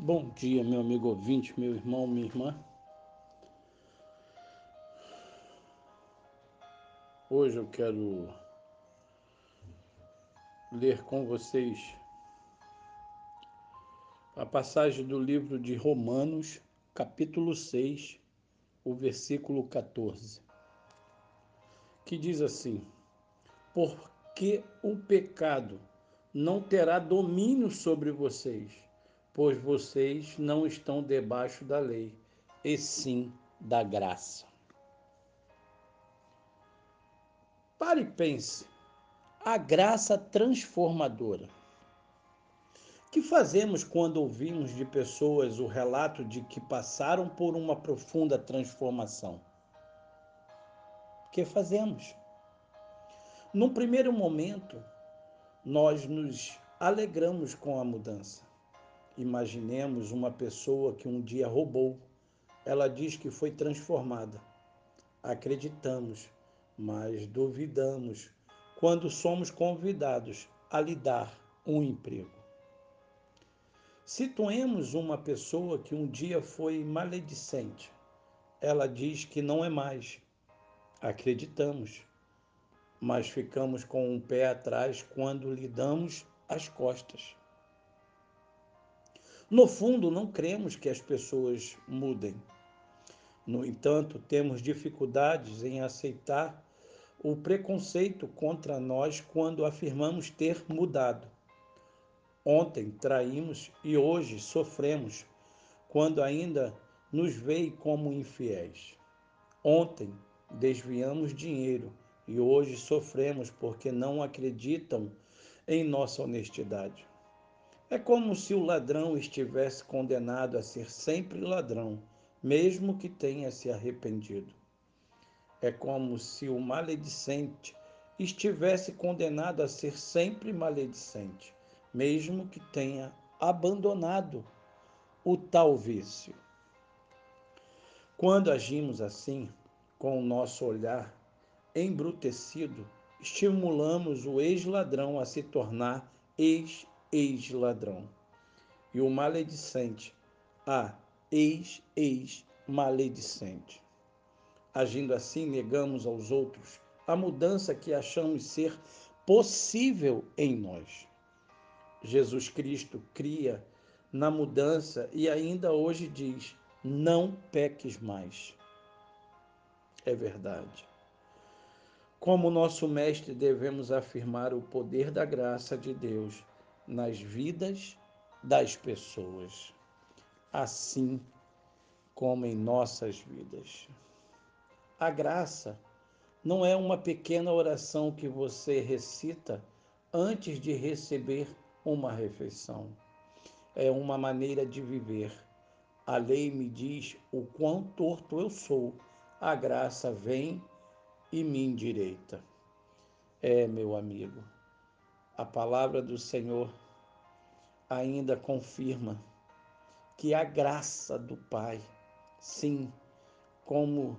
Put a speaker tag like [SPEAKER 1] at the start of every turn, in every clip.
[SPEAKER 1] Bom dia, meu amigo ouvinte, meu irmão, minha irmã. Hoje eu quero ler com vocês a passagem do livro de Romanos, capítulo 6, o versículo 14, que diz assim: Porque o pecado não terá domínio sobre vocês pois vocês não estão debaixo da lei, e sim da graça. Pare e pense. A graça transformadora. O que fazemos quando ouvimos de pessoas o relato de que passaram por uma profunda transformação? O que fazemos? Num primeiro momento, nós nos alegramos com a mudança. Imaginemos uma pessoa que um dia roubou. Ela diz que foi transformada. Acreditamos, mas duvidamos quando somos convidados a lhe dar um emprego. Situemos uma pessoa que um dia foi maledicente. Ela diz que não é mais. Acreditamos, mas ficamos com um pé atrás quando lhe damos as costas. No fundo, não cremos que as pessoas mudem. No entanto, temos dificuldades em aceitar o preconceito contra nós quando afirmamos ter mudado. Ontem traímos e hoje sofremos quando ainda nos veem como infiéis. Ontem desviamos dinheiro e hoje sofremos porque não acreditam em nossa honestidade. É como se o ladrão estivesse condenado a ser sempre ladrão, mesmo que tenha se arrependido. É como se o maledicente estivesse condenado a ser sempre maledicente, mesmo que tenha abandonado o tal vício. Quando agimos assim, com o nosso olhar embrutecido, estimulamos o ex-ladrão a se tornar ex ex-ladrão, e o maledicente a ex-ex-maledicente. Agindo assim, negamos aos outros a mudança que achamos ser possível em nós. Jesus Cristo cria na mudança e ainda hoje diz: não peques mais. É verdade. Como nosso Mestre, devemos afirmar o poder da graça de Deus nas vidas das pessoas, assim como em nossas vidas. A graça não é uma pequena oração que você recita antes de receber uma refeição. É uma maneira de viver. A lei me diz o quão torto eu sou. A graça vem e me endireita. É, meu amigo, a palavra do Senhor ainda confirma que a graça do Pai, sim, como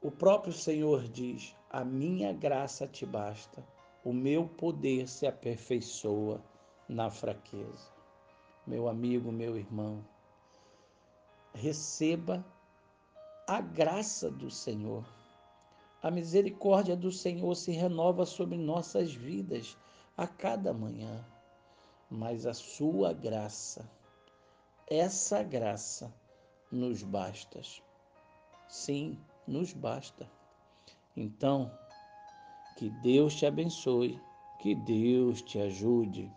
[SPEAKER 1] o próprio Senhor diz: a minha graça te basta, o meu poder se aperfeiçoa na fraqueza. Meu amigo, meu irmão, receba a graça do Senhor a misericórdia do Senhor se renova sobre nossas vidas a cada manhã. Mas a sua graça, essa graça, nos basta. Sim, nos basta. Então, que Deus te abençoe, que Deus te ajude.